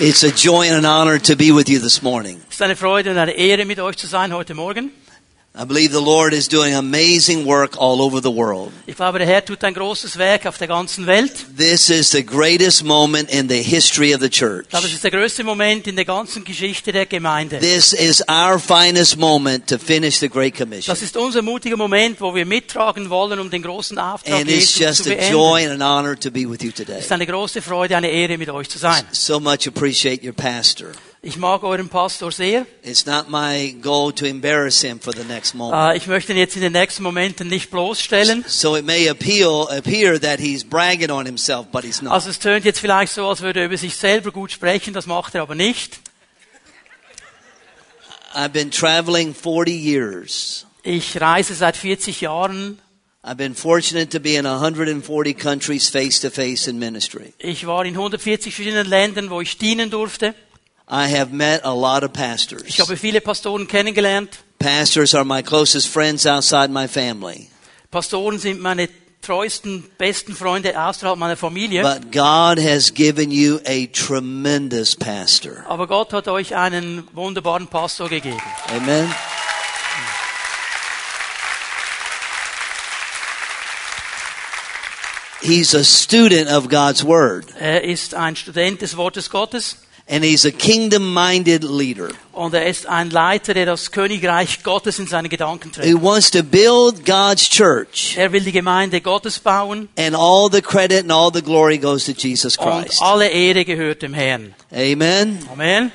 It's a joy and an honor to be with you this morning. Es ist eine Freude und eine Ehre, mit euch zu sein heute Morgen. I believe the Lord is doing amazing work all over the world. Ich glaube, der Herr tut ein großes Werk auf der ganzen Welt. This is the greatest moment in the history of the church. Ich glaube, es ist der größte Moment in der ganzen Geschichte der Gemeinde. This is our finest moment to finish the Great Commission. Das ist unser mutiger Moment, wo wir mittragen wollen, um den großen Auftrag And it's Jesus zu just a joy and an honor to be with you today. Es ist eine große Freude, eine Ehre, mit euch zu sein. So much appreciate your pastor. Ich mag euren Pastor sehr. It's not my goal to embarrass him for the next moment. Äh, Ich möchte ihn jetzt in den nächsten Momenten nicht bloßstellen. So it may appeal, appear that he's bragging on himself, but he's not. Also es tönt jetzt vielleicht so, als würde er über sich selber gut sprechen, das macht er aber nicht. I've been traveling 40 years. Ich reise seit 40 Jahren. I've been fortunate to be in 140 countries face to face in ministry. Ich war in 140 verschiedenen Ländern, wo ich dienen durfte. I have met a lot of pastors. Ich habe viele Pastoren kennengelernt. Pastors are my closest friends outside my family. Pastoren sind meine treuesten, besten Freunde außerhalb meiner Familie. But God has given you a tremendous pastor. Aber Gott hat euch einen wunderbaren Pastor gegeben. Amen. He's a student of God's Word, Er ist ein Student des Wortes Gottes and he's a kingdom minded leader und er ist ein Leiter, der das Königreich Gottes in seine Gedanken trägt. wants to build God's church, Er will die Gemeinde Gottes bauen and all the credit and all the glory goes to Jesus und Christ. alle Ehre gehört dem Herrn. Amen. Amen.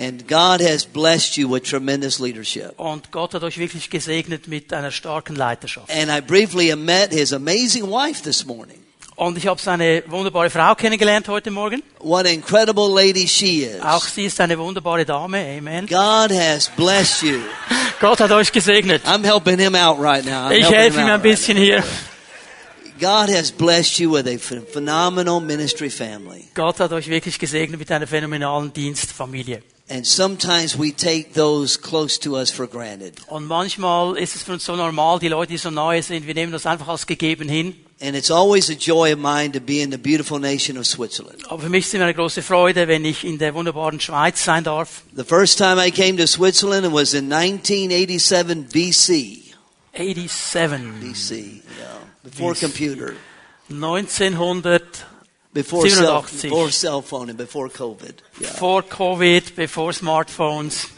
And God has blessed you with tremendous leadership. Und Gott hat euch wirklich gesegnet mit einer starken Leiterschaft. And I briefly met his amazing wife this morning. Und ich habe seine wunderbare Frau kennengelernt heute Morgen. What an incredible lady she is. Auch sie ist eine wunderbare Dame. Amen. God has blessed you. Gott hat euch gesegnet. I'm helping him out right now. I'm Ich helfe ihm ein bisschen hier. God has blessed you with a ph- phenomenal ministry family. Gott hat euch wirklich gesegnet mit einer phänomenalen Dienstfamilie. And sometimes we take those close to us for granted. Und manchmal ist es für uns so normal, die Leute, die so nahe sind, wir nehmen das einfach als gegeben hin. And it's always a joy of mine to be in the beautiful nation of Switzerland. Aber für mich ist immer eine große Freude, wenn ich in der wunderbaren Schweiz sein darf. The first time I came to Switzerland it was in 1987 BC. 87. BC, yeah. Before BC. computer. 1900, Before cell, 87. before cell phone and before COVID. Yeah. vor Covid, bevor Smartphones.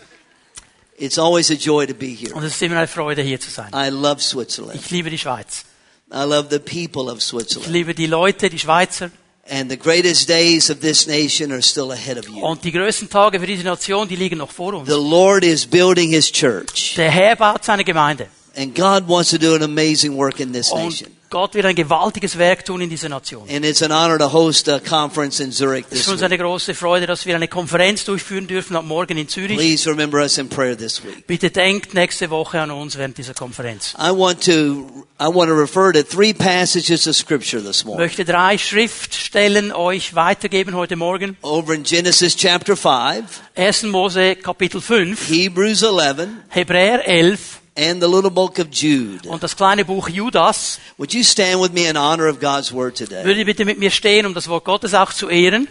It's always a joy to be here. Und es ist immer eine Freude, hier zu sein. I love Switzerland. Ich liebe die Schweiz. I love the people of Ich Switzerland. liebe die Leute, die Schweizer. And the greatest days of this nation are still ahead of you. Und die größten Tage für diese Nation, die liegen noch vor uns. The Lord is building His church. Der Herr baut seine Gemeinde. And God wants to do an amazing work in this Und nation. Gott wird ein gewaltiges Werk tun in dieser Nation. And it's an honor to host a conference in Zurich Es ist this uns eine große Freude, dass wir eine Konferenz durchführen dürfen ab morgen in Zürich. Please remember us in prayer this week. Bitte denkt nächste Woche an uns während dieser Konferenz. I want to I want to refer to three passages of scripture this morning. möchte drei Schriftstellen euch weitergeben heute Morgen. Over in Genesis chapter 5, 1. Mose Kapitel 5, Hebrews 11, Hebräer 11 and the little book of Jude. und das kleine Buch Judas. Would you stand with me in honor of God's word today? Würde bitte mit mir stehen, um das Wort Gottes auch zu ehren?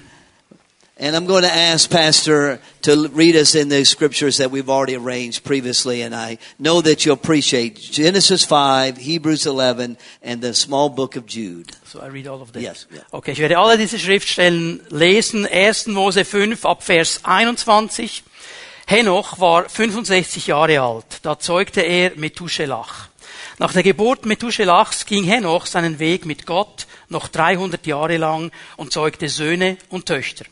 And I'm going to ask Pastor to read us in the scriptures that we've already arranged previously, and I know that you'll appreciate Genesis 5, Hebrews 11, and the small book of Jude. So I read all of them. Yes, yeah. Okay, ich werde alle diese Schriftstellen lesen. 1. Mose 5 ab Vers 21. Henoch war 65 Jahre alt. Da zeugte er Methuselach. Nach der Geburt Methuselachs ging Henoch seinen Weg mit Gott noch 300 Jahre lang und zeugte Söhne und Töchter.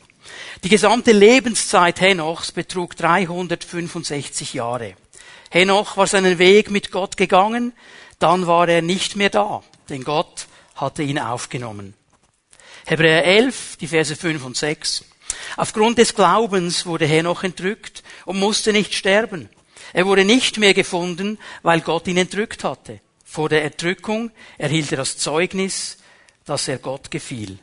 Die gesamte Lebenszeit Henochs betrug 365 Jahre. Henoch war seinen Weg mit Gott gegangen, dann war er nicht mehr da, denn Gott hatte ihn aufgenommen. Hebräer 11, die Verse 5 und 6. Aufgrund des Glaubens wurde Henoch entrückt und musste nicht sterben. Er wurde nicht mehr gefunden, weil Gott ihn entrückt hatte. Vor der Entrückung erhielt er das Zeugnis, dass er Gott gefiel.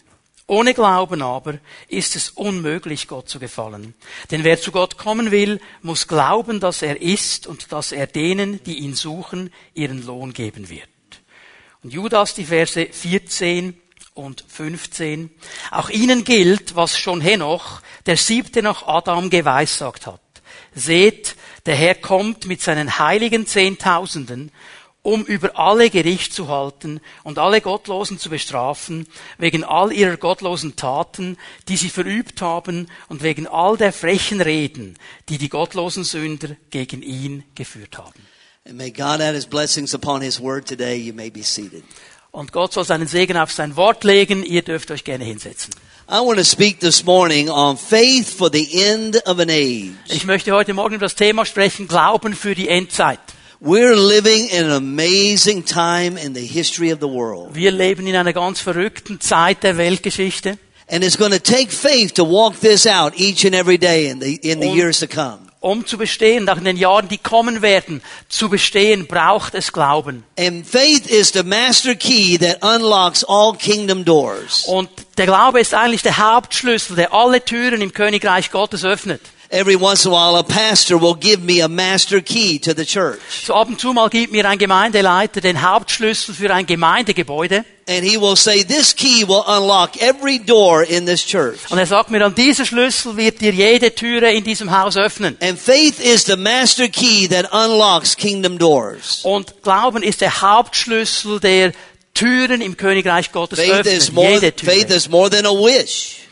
Ohne Glauben aber ist es unmöglich, Gott zu gefallen. Denn wer zu Gott kommen will, muss glauben, dass er ist und dass er denen, die ihn suchen, ihren Lohn geben wird. Und Judas die Verse 14 und 15. Auch ihnen gilt, was schon Henoch, der siebte nach Adam geweissagt hat. Seht, der Herr kommt mit seinen heiligen Zehntausenden, um über alle Gericht zu halten und alle Gottlosen zu bestrafen, wegen all ihrer gottlosen Taten, die sie verübt haben, und wegen all der frechen Reden, die die gottlosen Sünder gegen ihn geführt haben. And may God add his blessings upon his word today. You may be seated. Und Gott soll seinen Segen auf sein Wort legen. Ihr dürft euch gerne hinsetzen. I want to speak this morning on faith for the end of an age. Ich möchte heute Morgen über das Thema sprechen, Glauben für die Endzeit. We're living in an amazing time in the history of the world. Wir leben in einer ganz verrückten Zeit der Weltgeschichte. And it's going to take faith to walk this out each and every day in the, in the years to come. Um zu bestehen, auch in den Jahren, die kommen werden, zu bestehen, braucht es Glauben. And faith is the master key that unlocks all kingdom doors. Und der Glaube ist eigentlich der Hauptschlüssel, der alle Türen im Königreich Gottes öffnet. Every once in a while, a pastor will give me a master key to the church. So ab und zu mal gibt mir ein Gemeindeleiter den Hauptschlüssel für ein Gemeindegebäude And he will say, this key will unlock every door in this church. und er sagt mir dann, dieser Schlüssel wird dir jede Türe in diesem Haus öffnen. And faith is the master key that unlocks kingdom doors. Und Glauben ist der Hauptschlüssel, der Türen im Königreich Gottes Faith is more, Jede faith is more than a wish.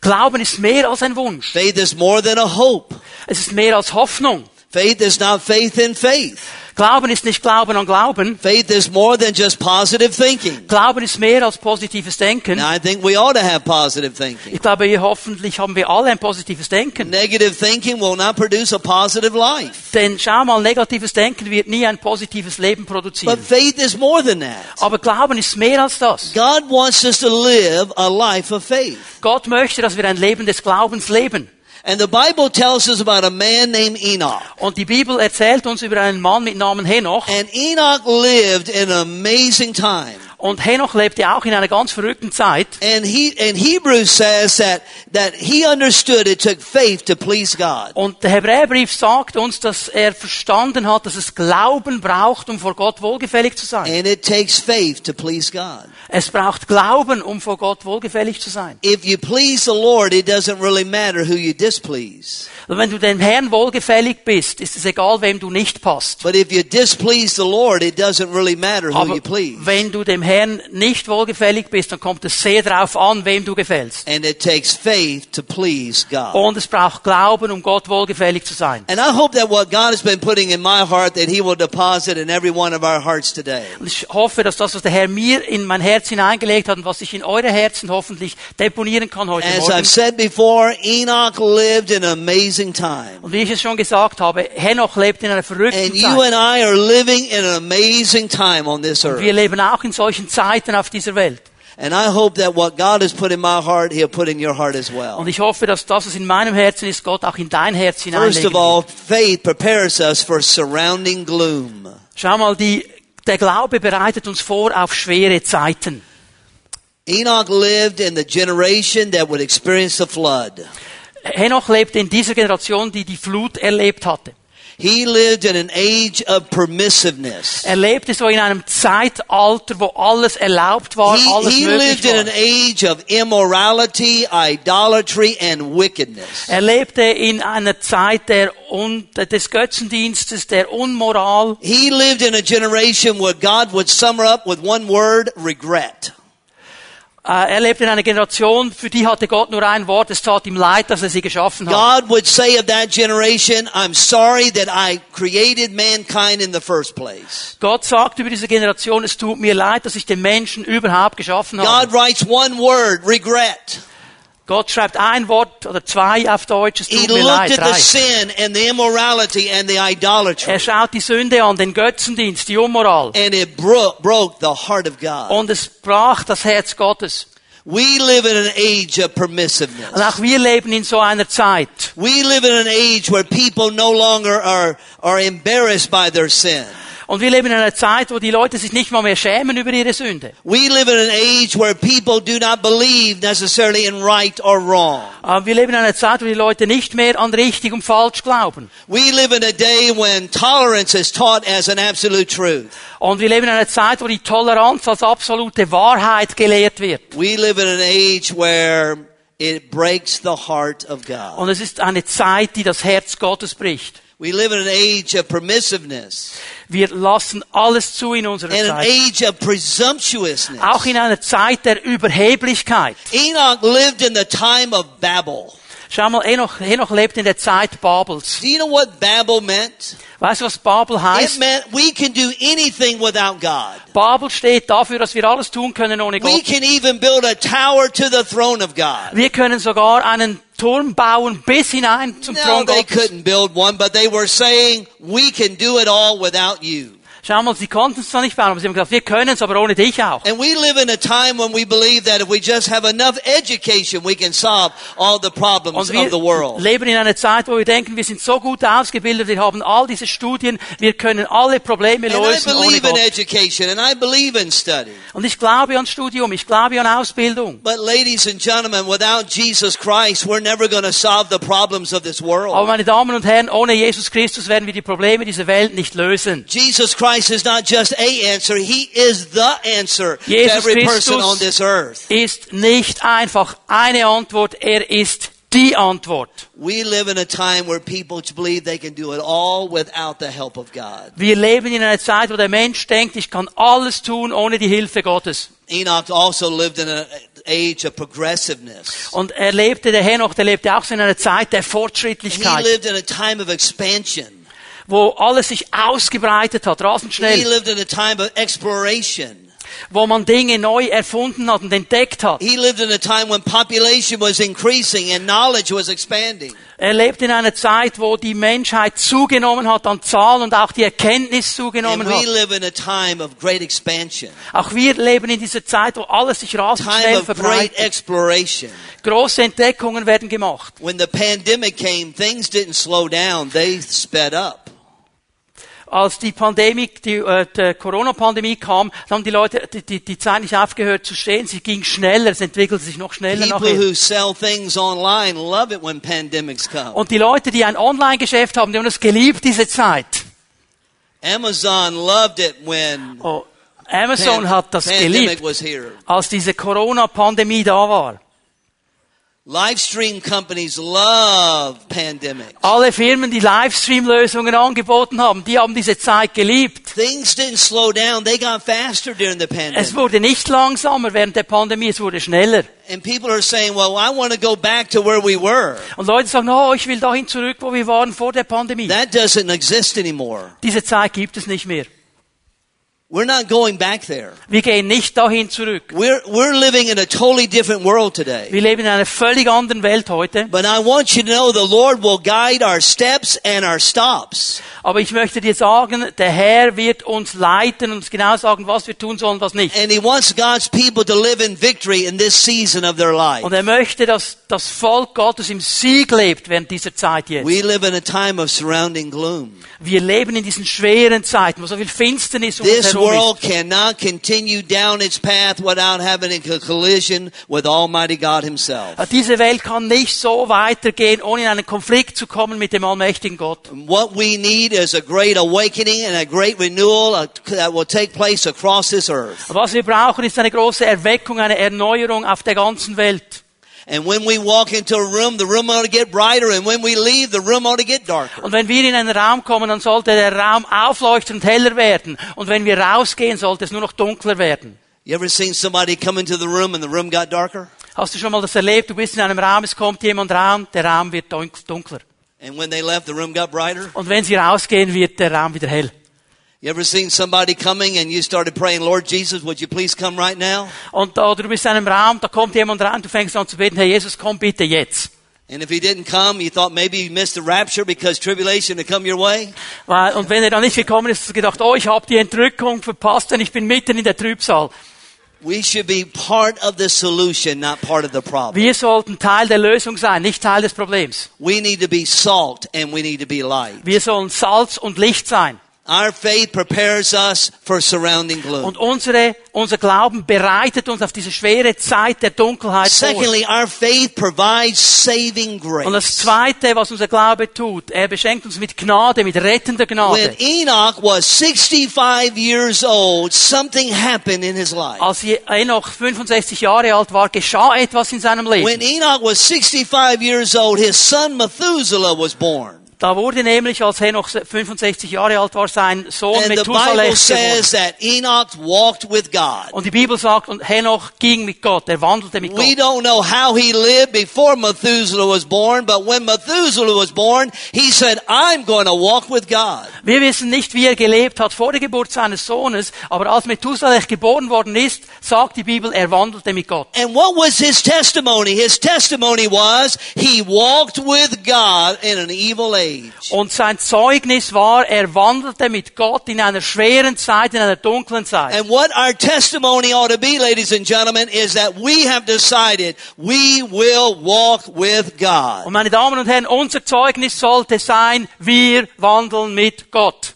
Glauben ist mehr als ein Wunsch. Faith is more than a hope. Es ist mehr als Hoffnung. Faith is not faith in faith. Glauben ist nicht Glauben an Glauben. Faith is more than just positive thinking. Glauben ist mehr als positives Denken. Now I think we ought to have positive thinking. Ich glaube, hier hoffentlich haben wir alle ein positives Denken. Negative thinking will not produce a positive life. Denn schau mal, negatives Denken wird nie ein positives Leben But produzieren. faith is more than that. Aber Glauben ist mehr als das. God wants us to live a life of faith. Gott möchte, dass wir ein Leben des Glaubens leben. And the Bible tells us about a man named Enoch. Und die Bibel erzählt uns über einen Mann mit Namen Henoch. And Enoch lived in an amazing time. Und Henoch lebte auch in einer ganz verrückten Zeit. And he, and Hebrews says that, that he understood it took faith to please God. Und der Hebräerbrief sagt uns, dass er verstanden hat, dass es Glauben braucht, um vor Gott wohlgefällig zu sein. And it takes faith to please God. Es braucht Glauben, um vor Gott wohlgefällig zu sein. If you please the Lord, it doesn't really matter who you displease. Und wenn du dem Herrn wohlgefällig bist, ist es egal, wem du nicht passt. But if you displease the Lord, it doesn't really matter who Aber you please. wenn du dem Herrn nicht wohlgefällig bist, dann kommt es sehr darauf an, wem du gefällst. And it takes faith to please God. Und es braucht Glauben, um Gott wohlgefällig zu sein. And I hope that what God has been putting in my heart, that He will deposit in every one of our hearts today. Und ich hoffe, dass das, was der Herr mir in mein Herz hineingelegt hat und was ich in eure Herzen hoffentlich deponieren kann heute As Morgen. I've said before, Enoch lived an amazing. Und wie ich es schon gesagt habe, Henoch lebt in einer verrückten And you Zeit. and I are living in an amazing time on this Wir leben auch in solchen Zeiten auf dieser Welt. And I hope that what God has put in my heart, He'll put in your heart as well. Und ich hoffe, dass das, was in meinem Herzen ist, Gott auch in dein Herz First hineinlegen of all, faith prepares us for surrounding gloom. Schau mal, die, der Glaube bereitet uns vor auf schwere Zeiten. Enoch lived in the generation that would experience the flood. Henoch lebte in dieser Generation, die die Flut erlebt hatte. He lived in an age of permissiveness. Er lebte so in einem Zeitalter, wo alles erlaubt war, He, alles he möglich lived in an war. age of immorality, idolatry, and wickedness. Er lebte in einer Zeit der Un des Götzendienstes, der Unmoral. He lived in a generation where God would sum her up with one word, regret. Äh, Er lebte in einer Generation, für die hatte Gott nur ein Wort, es tat ihm leid, dass er sie geschaffen hat. God would say of that generation, I'm sorry that I created mankind in the first place. Gott sagt über diese Generation, es tut mir leid, dass ich den Menschen überhaupt geschaffen God habe. writes one word, regret. Gott schreibt ein Wort oder zwei auf Deutsch, es He mir looked leid, at the drei. sin and the immorality and the idolatry. Er schaut die Sünde an, den Götzendienst, die Unmoral. And it broke, broke the heart of God. Und es brach das Herz Gottes. We live in an age of permissiveness. Und auch wir leben in so einer Zeit. We live in an age where people no longer are, are embarrassed by their sin. Und wir leben in einer Zeit, wo die Leute sich nicht mal mehr schämen über ihre Sünde. We live in an age where people do not believe necessarily in right or wrong. Aber wir leben in einer Zeit, wo die Leute nicht mehr an richtig und falsch glauben. We live in a day when tolerance is taught as an absolute truth. Und wir leben in einer Zeit, wo die Toleranz als absolute Wahrheit gelehrt wird. We live in an age where it breaks the heart of God. Und es ist eine Zeit, die das Herz Gottes bricht. We live in an age of permissiveness Wir lassen alles zu in unserer an Zeit. age of presumptuousness. Auch in einer Zeit der Überheblichkeit. Enoch lived in the time of Babel. Schau mal, Enoch, Enoch lebt in der Zeit Babels. Do you know what Babel meant? Weißt du, was Babel It heißt? meant we can do anything without God. Babel steht dafür, dass wir alles tun können ohne We Gott. can even build a tower to the throne of God. Wir können sogar einen Turm bauen bis hinein zum No, Thron they couldn't build one, but they were saying, we can do it all without you. Schau mal, sie konnten es zwar nicht bauen, aber sie haben gesagt, wir können es, aber ohne dich auch. And we live in a time when we believe that if we just have enough education, we can solve all the problems of the world. leben in einer Zeit, wo wir denken, wir sind so gut ausgebildet, wir haben all diese Studien, wir können alle Probleme And I lösen believe in education and I believe in study. Und ich glaube an Studium, ich glaube an Ausbildung. But ladies and gentlemen, without Jesus Christ, we're never going to solve the problems of this Aber world. meine Damen und Herren, ohne Jesus Christus werden wir die Probleme dieser Welt nicht lösen. Jesus Christ is not just a answer, He is the answer to Jesus every person on this earth. Ist nicht einfach eine Antwort, er ist die Antwort. We live in a time where people believe they can do it all without the help of God. Wir leben in einer Zeit, wo der Mensch denkt, ich kann alles tun ohne die Hilfe Gottes. Enoch also lived in an age of progressiveness. Und er lebte, der Henoch, der lebte auch in einer Zeit der Fortschrittlichkeit. He lived in a time of expansion. Wo alles sich ausgebreitet hat, rasend He schnell, lived in a time of exploration. wo man Dinge neu erfunden hat und entdeckt hat. He lived in a time when population was increasing and knowledge was expanding. Er lebt in einer Zeit, wo die Menschheit zugenommen hat an Zahl und auch die Erkenntnis zugenommen we hat. live in a time of great expansion. Auch wir leben in dieser Zeit, wo alles sich rasend Time schnell verbreitet. Große Entdeckungen werden gemacht. When the pandemic came, things didn't slow down, they sped up. Als die Pandemie, die, äh, die Corona-Pandemie kam, haben die Leute die, die, die Zeit nicht aufgehört zu stehen. Sie ging schneller, es entwickelte sich noch schneller People nachher. who sell things online love it when pandemics come. Und die Leute, die ein Online-Geschäft haben, die haben es geliebt, diese Zeit. Amazon loved it when Oh, Amazon pan- hat das pandemic geliebt, als diese Corona-Pandemie da war. Live stream companies love pandemics. Alle Firmen, die Livestream-Lösungen angeboten haben, die haben diese Zeit geliebt. Things didn't slow down, they got faster during the Es pandemic. wurde nicht langsamer während der Pandemie, es wurde schneller. And people are saying, well, I want to go back to where we were. Und Leute sagen, oh, ich will dahin zurück, wo wir waren vor der Pandemie. That doesn't exist anymore. Diese Zeit gibt es nicht mehr. We're not going back there. Wir gehen nicht dahin zurück. We're, we're living in a totally different world today. Wir leben in einer völlig anderen Welt heute. But I want you to know the Lord will guide our steps and our stops. Aber ich möchte dir sagen, der Herr wird uns leiten und uns genau sagen, was wir tun sollen, was nicht. And He wants God's people to live in victory in this season of their life. Und er möchte, dass das Volk Gottes im Sieg lebt während dieser Zeit jetzt. We live in a time of surrounding gloom. Wir leben in diesen schweren Zeiten, wo so viel Finsternis um uns herum world cannot continue down its path without having a collision with Almighty God Himself. Diese Welt kann nicht so weitergehen, ohne in einen Konflikt zu kommen mit dem allmächtigen Gott. What we need is a great awakening and a great renewal uh, that will take place across this earth. Was wir brauchen, ist eine große Erweckung, eine Erneuerung auf der ganzen Welt. And when we walk into a room, the room ought to get brighter, and when we leave, the room ought to get darker. Und wenn wir in einen Raum kommen, dann sollte der Raum aufleuchten und heller werden. Und wenn wir rausgehen, sollte es nur noch dunkler werden. You ever seen somebody come into the room and the room got darker? Hast du schon mal das erlebt? Du bist in einem Raum, es kommt jemand rein, der Raum wird dunk- dunkler. And when they left, the room got brighter? Und wenn sie rausgehen, wird der Raum wieder hell. You ever seen somebody coming and you started praying, Lord Jesus, would you please come right now? Und da, du bist in einem Raum, da kommt jemand rein, du fängst an zu beten, Herr Jesus, komm bitte jetzt. And if he didn't come, you thought maybe you missed the rapture because tribulation had come your way? Weil- Und wenn er dann nicht gekommen ist, hast du gedacht, oh, ich habe die Entrückung verpasst, denn ich bin mitten in der Trübsal. We should be part of the solution, not part of the problem. Wir sollten Teil der Lösung sein, nicht Teil des Problems. We need to be salt and we need to be light. Wir sollen Salz und Licht sein. Our faith prepares us for surrounding gloom. Und unsere, unser Glauben bereitet uns auf diese schwere Zeit der Dunkelheit vor. Secondly, our faith provides saving Und das grace. Zweite, was unser Glaube tut, er beschenkt uns mit Gnade, mit rettender When Gnade. Enoch was 65 years old, something happened in his life. Als Enoch 65 Jahre alt war, geschah etwas in seinem When Leben. Enoch was 65 years old, his son Methuselah was born. Da wurde nämlich, als Henoch 65 Jahre alt war, sein Sohn And Methuselah geboren. Und die Bibel sagt, und Henoch ging mit Gott, er wandelte mit We Gott. don't know how he lived before Methuselah was born, but when Methuselah was born, he said, I'm going to walk with God. Wir wissen nicht, wie er gelebt hat vor der Geburt seines Sohnes, aber als Methuselah geboren worden ist, sagt die Bibel, er wandelte mit Gott. And what was his testimony? His testimony was he walked with God in an evil age. Und sein Zeugnis war, er wandelte mit Gott in einer schweren Zeit, in einer dunklen Zeit. And what our testimony ought to be, ladies and gentlemen, is that we have decided we will walk with God. Und meine Damen und Herren, unser Zeugnis sollte sein, wir wandeln mit Gott.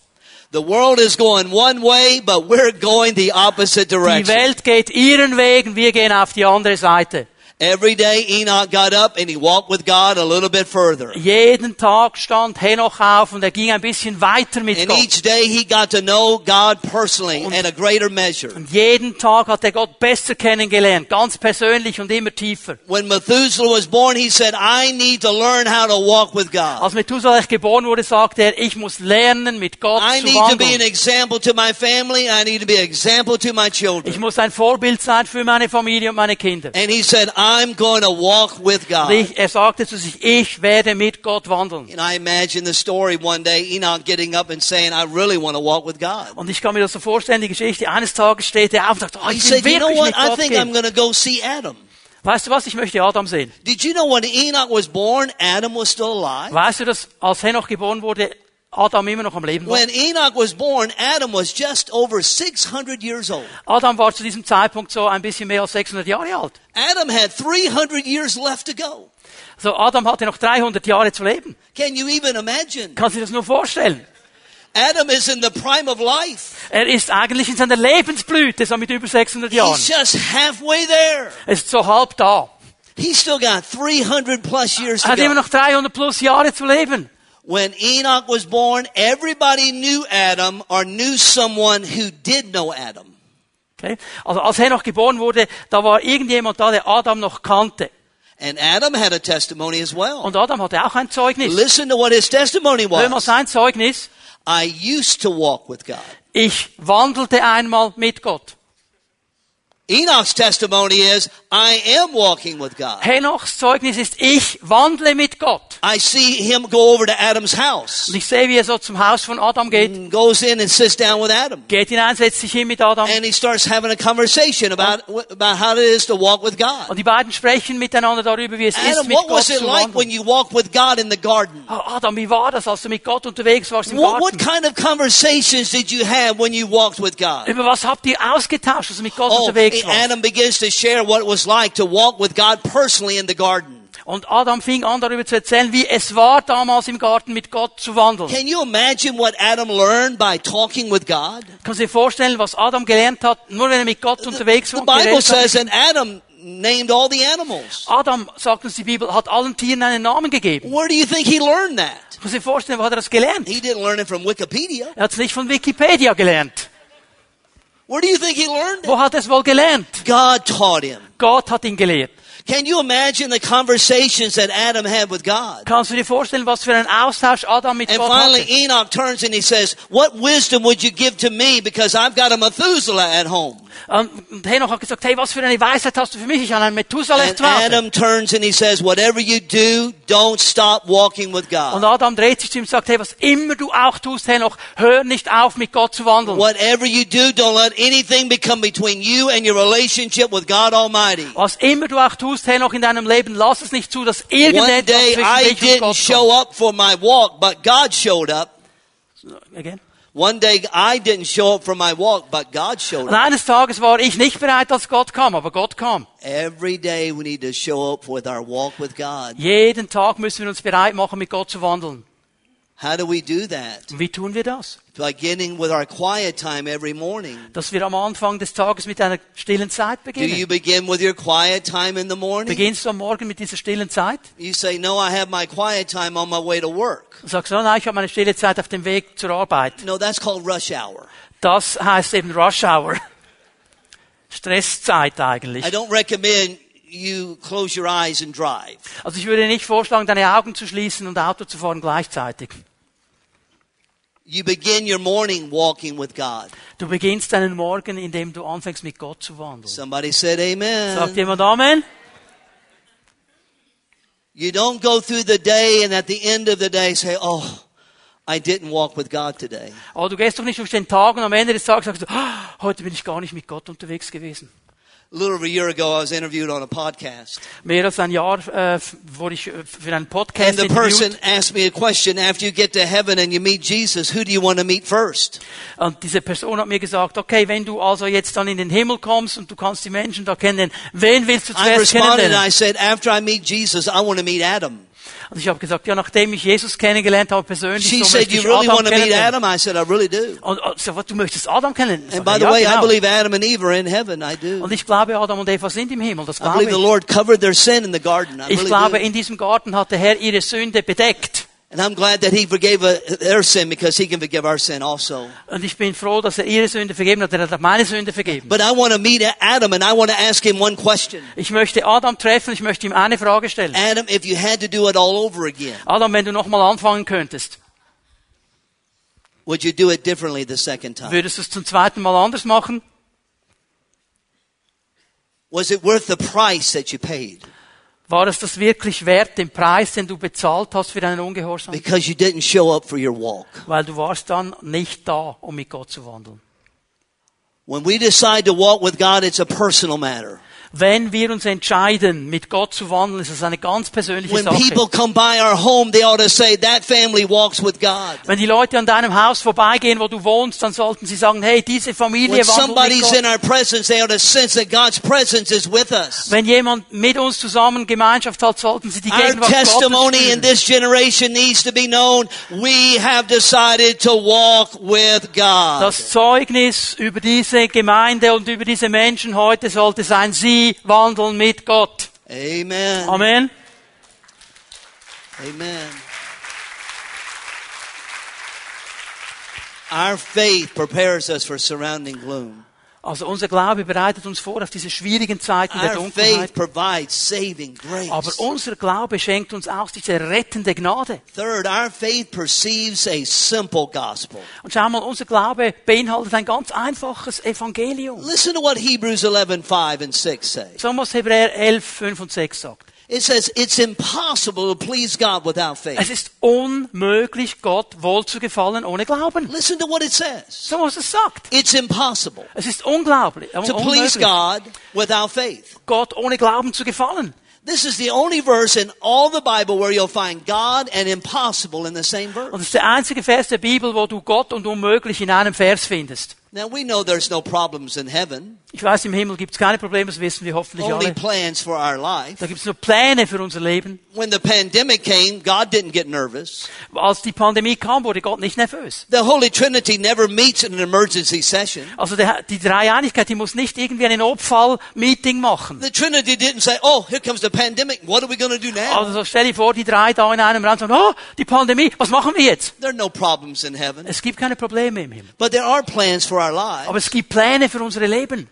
The world is going one way, but we're going the opposite Die direction. Welt geht ihren Weg wir gehen auf die andere Seite. Every day Enoch got up and he walked with God a little bit further. Jeden Tag stand Henoch auf und er ging ein bisschen weiter mit And Gott. each day he got to know God personally in a greater measure. Und jeden Tag hat er Gott besser kennengelernt, ganz persönlich und immer tiefer. When Methuselah was born, he said, I need to learn how to walk with God. Als Methuselah geboren wurde, sagte er, ich muss lernen, mit Gott I zu need to be an example to my family. I need to be an example to my children. Ich muss ein Vorbild sein für meine Familie und meine Kinder. And he said, I'm going to walk with God. er sagte zu sich, ich werde mit Gott wandeln. And I imagine the story one day, Enoch getting up and saying, I really want to walk with God. Und ich kann mir das so vorstellen, die Geschichte, eines Tages steht er auf und sagt, oh, ich will said, you know wirklich what? mit I Gott think I'm gehen. going to go see Adam. Weißt du was, ich möchte Adam sehen. Did you know when Enoch was born, Adam was still alive? Weißt du, dass als Henoch geboren wurde, Adam immer noch am Leben war? When Enoch was born, Adam was just over 600 years old. Adam war zu diesem Zeitpunkt so ein bisschen mehr als 600 Jahre alt. Adam had 300 years left to go. So Adam hatte noch 300 Jahre zu leben. Can you even imagine? Kannst du dir das nur vorstellen? Adam is in the prime of life. Er ist eigentlich in seiner Lebensblüte, so mit über 600 Jahren. He's just halfway there. Er ist so halb da. He's still got 300 plus years Er hat immer noch 300 plus Jahre zu leben. When Enoch was born, everybody knew Adam or knew someone who did know Adam. Okay? Also als er Henoch geboren wurde, da war irgendjemand da, der Adam noch kannte. And Adam had a testimony as well. Und Adam hatte auch ein Zeugnis. Listen to what his testimony Hör mal was. sein Zeugnis. I used to walk with God. Ich wandelte einmal mit Gott. Enoch's testimony is, I am walking with God. Henochs Zeugnis ist, ich wandle mit Gott. I see him go over to Adam's house. Und ich sehe, wie er so zum Haus von Adam geht. and goes in and sits down with Adam. Geht hinein, setzt sich hin mit Adam. And he starts having a conversation about, about how it is to walk with God. Und die beiden sprechen miteinander darüber, wie es ist, Adam, mit what Gott was it zu like when you walked with God in the garden? Oh, Adam, wie war das, als du mit Gott unterwegs warst im What, what kind of conversations did you have when you walked with God? Über was habt ihr ausgetauscht, als du mit Gott Oh, unterwegs warst? Adam begins to share what it was like to walk with God personally in the garden. Und Adam fing an, darüber zu erzählen, wie es war, damals im Garten mit Gott zu wandeln. Can you imagine what Adam learned by talking with God? Kannst du dir vorstellen, was Adam gelernt hat, nur wenn er mit Gott unterwegs The war? und Bible geredet hat? says that Adam named all the animals. Adam, sagt uns die Bibel, hat allen Tieren einen Namen gegeben. Where do you think he learned that? Kannst du dir vorstellen, wo hat er das gelernt? He didn't learn it from Wikipedia. Er hat es nicht von Wikipedia gelernt. Where do you think he learned it? Wo hat er es wohl gelernt? God taught him. Gott hat ihn gelehrt. Can you imagine the conversations that Adam had with God? Kannst du dir vorstellen, was für einen Austausch Adam mit And Gott finally, hatte? Enoch turns and he says, What wisdom would you give to me because I've got a Methuselah at home? Um, und Henoch hat gesagt, hey, was für eine Weisheit hast du für mich? Ich habe einen Methuselah And zu Hause. Adam turns and he says, Whatever you do, don't stop walking with God. Und. Adam dreht sich zu ihm und sagt, hey, was immer du auch tust, Henoch, hör nicht auf, mit Gott zu wandeln. Whatever you do, don't let anything become between you and your relationship with God Almighty. Was immer du auch tust, Henoch, in deinem Leben, lass es nicht zu, dass irgendetwas zwischen dich und Gott show up for my walk, but God showed up. kommt. Again. One day I didn't show up for my walk, but God showed Und eines Tages war ich nicht bereit, als Gott kam, aber Gott kam. Every day we need to show up with our walk with God. Jeden Tag müssen wir uns bereit machen, mit Gott zu wandeln. How do we do that? Und wie tun wir das? By getting with our quiet time every morning. Dass wir am Anfang des Tages mit einer stillen Zeit Do you beginnen. begin with your quiet time in the morning? Beginnst du am Morgen mit dieser stillen Zeit? You say, no, I have my quiet time on my way to work. Du sagst, oh nein, ich habe meine stille Zeit auf dem Weg zur Arbeit. No, that's called rush hour. Das heißt eben Rush Hour. Stresszeit eigentlich. I don't recommend you close your eyes and drive. Also ich würde nicht vorschlagen, deine Augen zu schließen und Auto zu fahren gleichzeitig. You begin your morning walking with God. Du beginnst deinen Morgen, indem du anfängst mit Gott zu wandeln. Somebody said amen. Sagt jemand Amen? You don't go through the day and at the end of the day say, oh, I didn't walk with God today. Aber du gehst doch nicht durch den Tag und am Ende des Tages sagst du, "Ah, heute bin ich gar nicht mit Gott unterwegs gewesen. A little over a year ago, I was interviewed on a podcast. Mehr als ein Jahr äh, wurde ich äh, für einen Podcast And the person asked me a question. After you get to heaven and you meet Jesus, who do you want to meet first? Und diese Person hat mir gesagt, okay, wenn du also jetzt dann in den Himmel kommst und du kannst die Menschen da kennen, wen willst du zuerst I responded and kennenlernen? I said, after I meet Jesus, I want to meet Adam. Und ich habe gesagt, ja, nachdem ich Jesus kennengelernt habe persönlich, She so said, möchte you ich really Adam want to meet kennenlernen. Adam? I said, I really do. Und, und so, was, du möchtest Adam kennenlernen? And Sag by ich, the ja, way, I genau. believe Adam and Eve are in heaven. I do. Und ich glaube, Adam und Eva sind im Himmel, das I glaube believe the ich. Lord covered their sin in the garden. I Ich really glaube, do. in diesem Garten hat der Herr ihre Sünde bedeckt. And I'm glad that He forgave uh, their sin because He can forgive our sin also. Und ich bin froh, dass er ihre Sünde vergeben hat. Er hat auch meine Sünde vergeben. But I want to meet Adam and I want to ask him one question. Ich möchte Adam treffen, ich möchte ihm eine Frage stellen. Adam, if you had to do it all over again, Adam, wenn du nochmal anfangen könntest, would you do it differently the second time? würdest du es zum zweiten Mal anders machen? Was it worth the price that you paid? War es das wirklich wert, den Preis, den du bezahlt hast für deinen Ungehorsam? Because you didn't show up for your walk. Weil du warst dann nicht da, um mit Gott zu wandeln. When we decide to walk with God, it's a personal matter. Wenn wir uns entscheiden, mit Gott zu wandeln, ist es eine ganz persönliche When Sache. people come by our home, they ought to say, that family walks with God. Wenn die Leute an deinem Haus vorbeigehen, wo du wohnst, dann sollten sie sagen, hey, diese Familie When wandelt mit Gott. in our presence, they ought to sense that God's presence is with us. Wenn jemand mit uns zusammen Gemeinschaft hat, sollten sie die Our Gegenwart testimony Gottes in this generation needs to be known. We have decided to walk with God. Das Zeugnis über diese Gemeinde und über diese Menschen heute sollte sein, sie wandeln mit Gott. Amen. Amen. Amen. Our faith prepares us for surrounding gloom. Also unser Glaube bereitet uns vor auf diese schwierigen Zeiten der Dunkelheit. Aber unser Glaube schenkt uns auch diese rettende Gnade. Third, our faith perceives a simple gospel. Und schau mal, unser Glaube beinhaltet ein ganz einfaches Evangelium. Listen to what Hebrews 11, 5 and 6 say. So was Hebräer 11, 5 und 6 sagt. It says, it's impossible to please God without Es faith. ist unmöglich, Gott wohl zu gefallen ohne Glauben. Listen to what it says. So was es sagt. It's impossible Es ist unglaublich, to please God without faith. Gott ohne Glauben zu gefallen. This is the only verse in all the Bible where you'll find God and impossible in the same Und verse. es ist der einzige Vers der Bibel, wo du Gott und unmöglich in einem Vers findest. Now we know there's no problems in heaven, Ich weiß, im Himmel gibt es keine Probleme, das wissen wir hoffentlich only alle. plans for our life. Da gibt es nur Pläne für unser Leben. When the pandemic came, God didn't get nervous. Als die Pandemie kam, wurde Gott nicht nervös. The Holy Trinity never meets in an emergency session. Also der, die Dreieinigkeit, die muss nicht irgendwie ein Notfall-Meeting machen. The Trinity didn't say, oh, here comes the pandemic. What are we going to do now? Also stell dir vor, die drei da in einem Raum sagen, oh, die Pandemie, was machen wir jetzt? There are no problems in heaven. Es gibt keine Probleme im Himmel. But there are plans for. Aber es gibt Pläne für unsere Leben.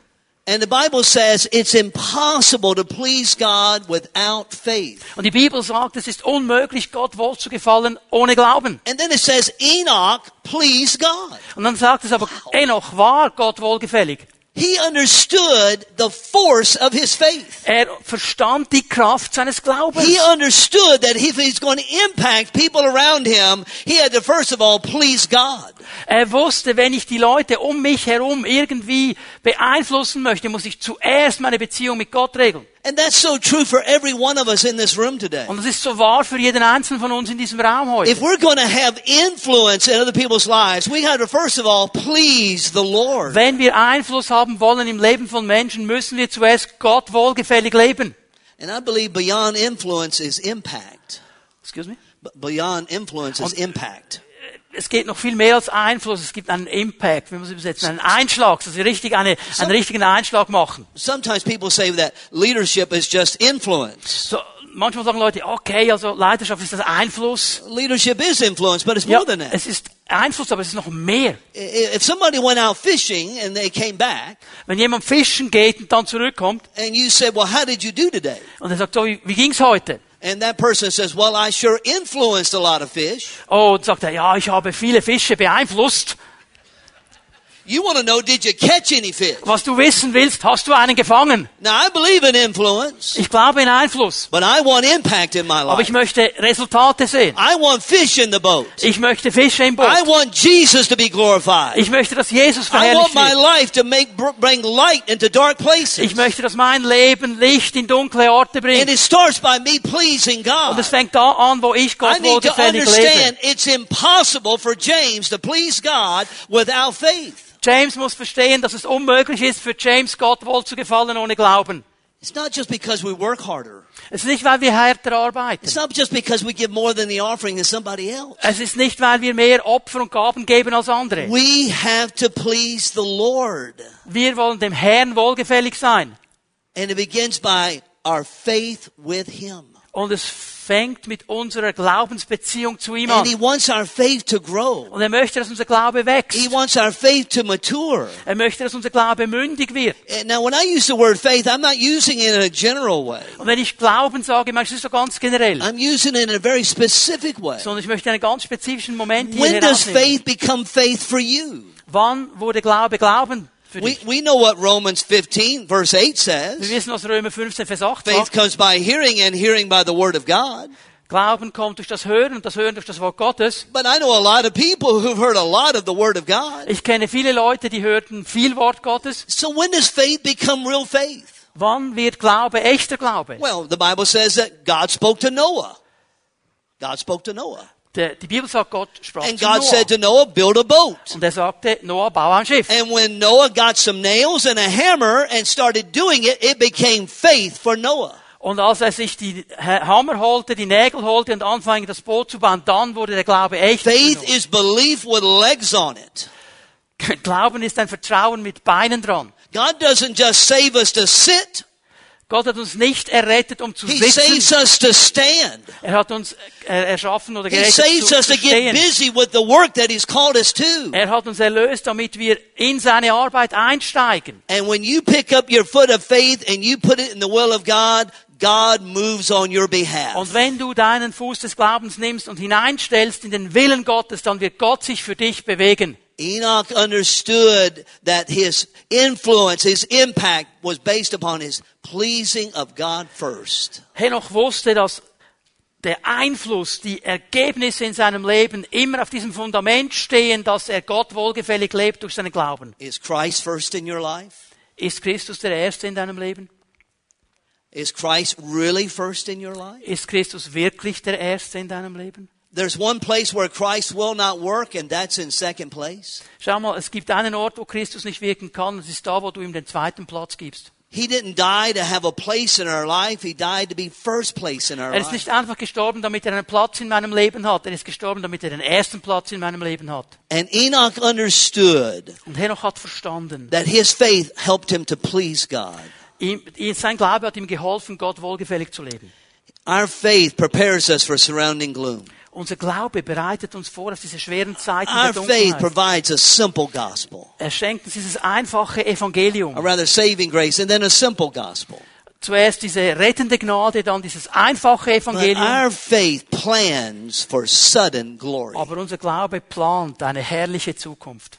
And the Bible says it's impossible to please God without faith. Und die Bibel sagt, es ist unmöglich, Gott wohl zu gefallen ohne Glauben. And then it says Enoch pleased God. Und dann sagt es aber, Enoch war Gott wohlgefällig. He understood the force of his faith. Er verstand die Kraft seines Glaubens. He understood that if he's going to impact people around him, he had to first of all please God. Er wusste, wenn ich die Leute um mich herum irgendwie beeinflussen möchte, muss ich zuerst meine Beziehung mit Gott regeln. And that's so true for every one of us in this room today. Und das ist so wahr für jeden Einzelnen von uns in diesem Raum heute. If we're going to have influence in other people's lives, we have to first of all please the Lord. Wenn wir Einfluss haben wollen im Leben von Menschen, müssen wir zuerst Gott wohlgefällig leben. And I believe beyond influence is impact. Excuse me? Beyond influence is impact. Es geht noch viel mehr als Einfluss, es gibt einen Impact, wie man es übersetzen, einen Einschlag, dass sie richtig eine, einen richtigen Einschlag machen. Sometimes people say that leadership is just influence. So, manchmal sagen Leute, okay, also Leidenschaft ist das Einfluss. Leadership is influence, but it's Ja, more than that. es ist Einfluss, aber es ist noch mehr. If somebody went out fishing and they came back Wenn jemand fischen geht und dann zurückkommt and you said, well, how did you do today? und er sagt, so, wie, wie ging's heute? And that person says, well, I sure influenced a lot of fish. Oh, und sagt er, ja, ich habe viele Fische beeinflusst. You want to know, did you catch any fish? Was du wissen willst, hast du einen gefangen? Now, I believe in influence, Ich glaube in Einfluss. but I want impact in my life. Aber ich möchte Resultate sehen. I want fish in the boat. Ich möchte Fische im Boot. I want Jesus to be glorified. Ich möchte, dass Jesus I want verherrlicht my wird. life to make bring light into dark places. Ich möchte, dass mein Leben Licht in dunkle Orte And bringt. it starts by me pleasing God. Und es fängt da an, wo ich I Gott need to understand lebe. it's impossible for James to please God without faith. James muss verstehen, dass es unmöglich ist, für James Gott wohl zu gefallen ohne Glauben. It's not just because we work harder. Es ist nicht, weil wir härter arbeiten. It's not just because we give more than the offering than somebody else. Es ist nicht, weil wir mehr Opfer und Gaben geben als andere. We have to please the Lord. Wir wollen dem Herrn wohlgefällig sein. And it begins by our faith with Him. Und es fängt mit unserer Glaubensbeziehung zu ihm an. Und er möchte, dass unser Glaube wächst. Er möchte, dass unser Glaube mündig wird. Now, when I use the word faith, I'm not using it in a general way. Und wenn ich Glauben sage, meine ich es so ganz generell. I'm using it in a very specific way. Sondern ich möchte einen ganz spezifischen Moment hier When does faith become faith for you? Wann wurde Glaube Glauben We, we know what Romans 15 verse 8 Wir says. wissen, was Römer 15, Vers 8 Faith sagt. comes by hearing and hearing by the word of God. Glauben kommt durch das Hören und das Hören durch das Wort Gottes. But I know a lot of people who've heard a lot of the word of God. Ich kenne viele Leute, die hörten viel Wort Gottes. So when does faith become real faith? Wann wird Glaube echter Glaube? Well, the Bible says that God spoke to Noah. God spoke to Noah. Die Bibel sagt, Gott sprach And zu God Noah. said to Noah, build a boat. Und er sagte, Noah, bau ein Schiff. And when Noah got some nails and a hammer and started doing it, it became faith for Noah. Und als er sich die Hammer holte, die Nägel holte und anfing, das Boot zu bauen, dann wurde der Glaube echt. Faith is belief with legs on it. Glauben ist ein Vertrauen mit Beinen dran. God doesn't just save us to sit. Gott hat uns nicht errettet, um zu He saves sitzen. us to stand. Er hat uns erschaffen oder gerettet zu, stehen. busy with the work that He's called us to. Er hat uns erlöst, damit wir in seine Arbeit einsteigen. And when you pick up your foot of faith and you put it in the will of God, God moves on your behalf. Und wenn du deinen Fuß des Glaubens nimmst und hineinstellst in den Willen Gottes, dann wird Gott sich für dich bewegen. Enoch understood that his influence, his impact was based upon his pleasing of God first. Henoch wusste, dass der Einfluss, die Ergebnisse in seinem Leben immer auf diesem Fundament stehen, dass er Gott wohlgefällig lebt durch seinen Glauben. Is Christ first in your life? Ist Christus der Erste in deinem Leben? Is Christ really first in your life? Ist Christus wirklich der Erste in deinem Leben? There's one place where Christ will not work, and that's in second place. Schau mal, es gibt einen Ort, wo Christus nicht wirken kann, es ist da, wo du ihm den zweiten Platz gibst. He didn't die to have a place in our life. He died to be first place in our life. Er ist nicht einfach gestorben, damit er einen Platz in meinem Leben hat, er ist gestorben, damit er den ersten Platz in meinem Leben hat. And Enoch understood Und Henoch hat verstanden, that his faith helped him to please God. ihm, sein Glaube hat ihm geholfen, Gott wohlgefällig zu leben. Our faith prepares us for surrounding gloom. Unser Glaube bereitet uns vor auf diese schweren Zeiten Our der faith Dunkelheit. provides a simple gospel, Er schenkt uns dieses einfache Evangelium. a rather saving grace, and then a simple gospel. Zuerst diese rettende Gnade, dann dieses einfache But Evangelium. our faith plans for sudden glory. Aber unser Glaube plant eine herrliche Zukunft.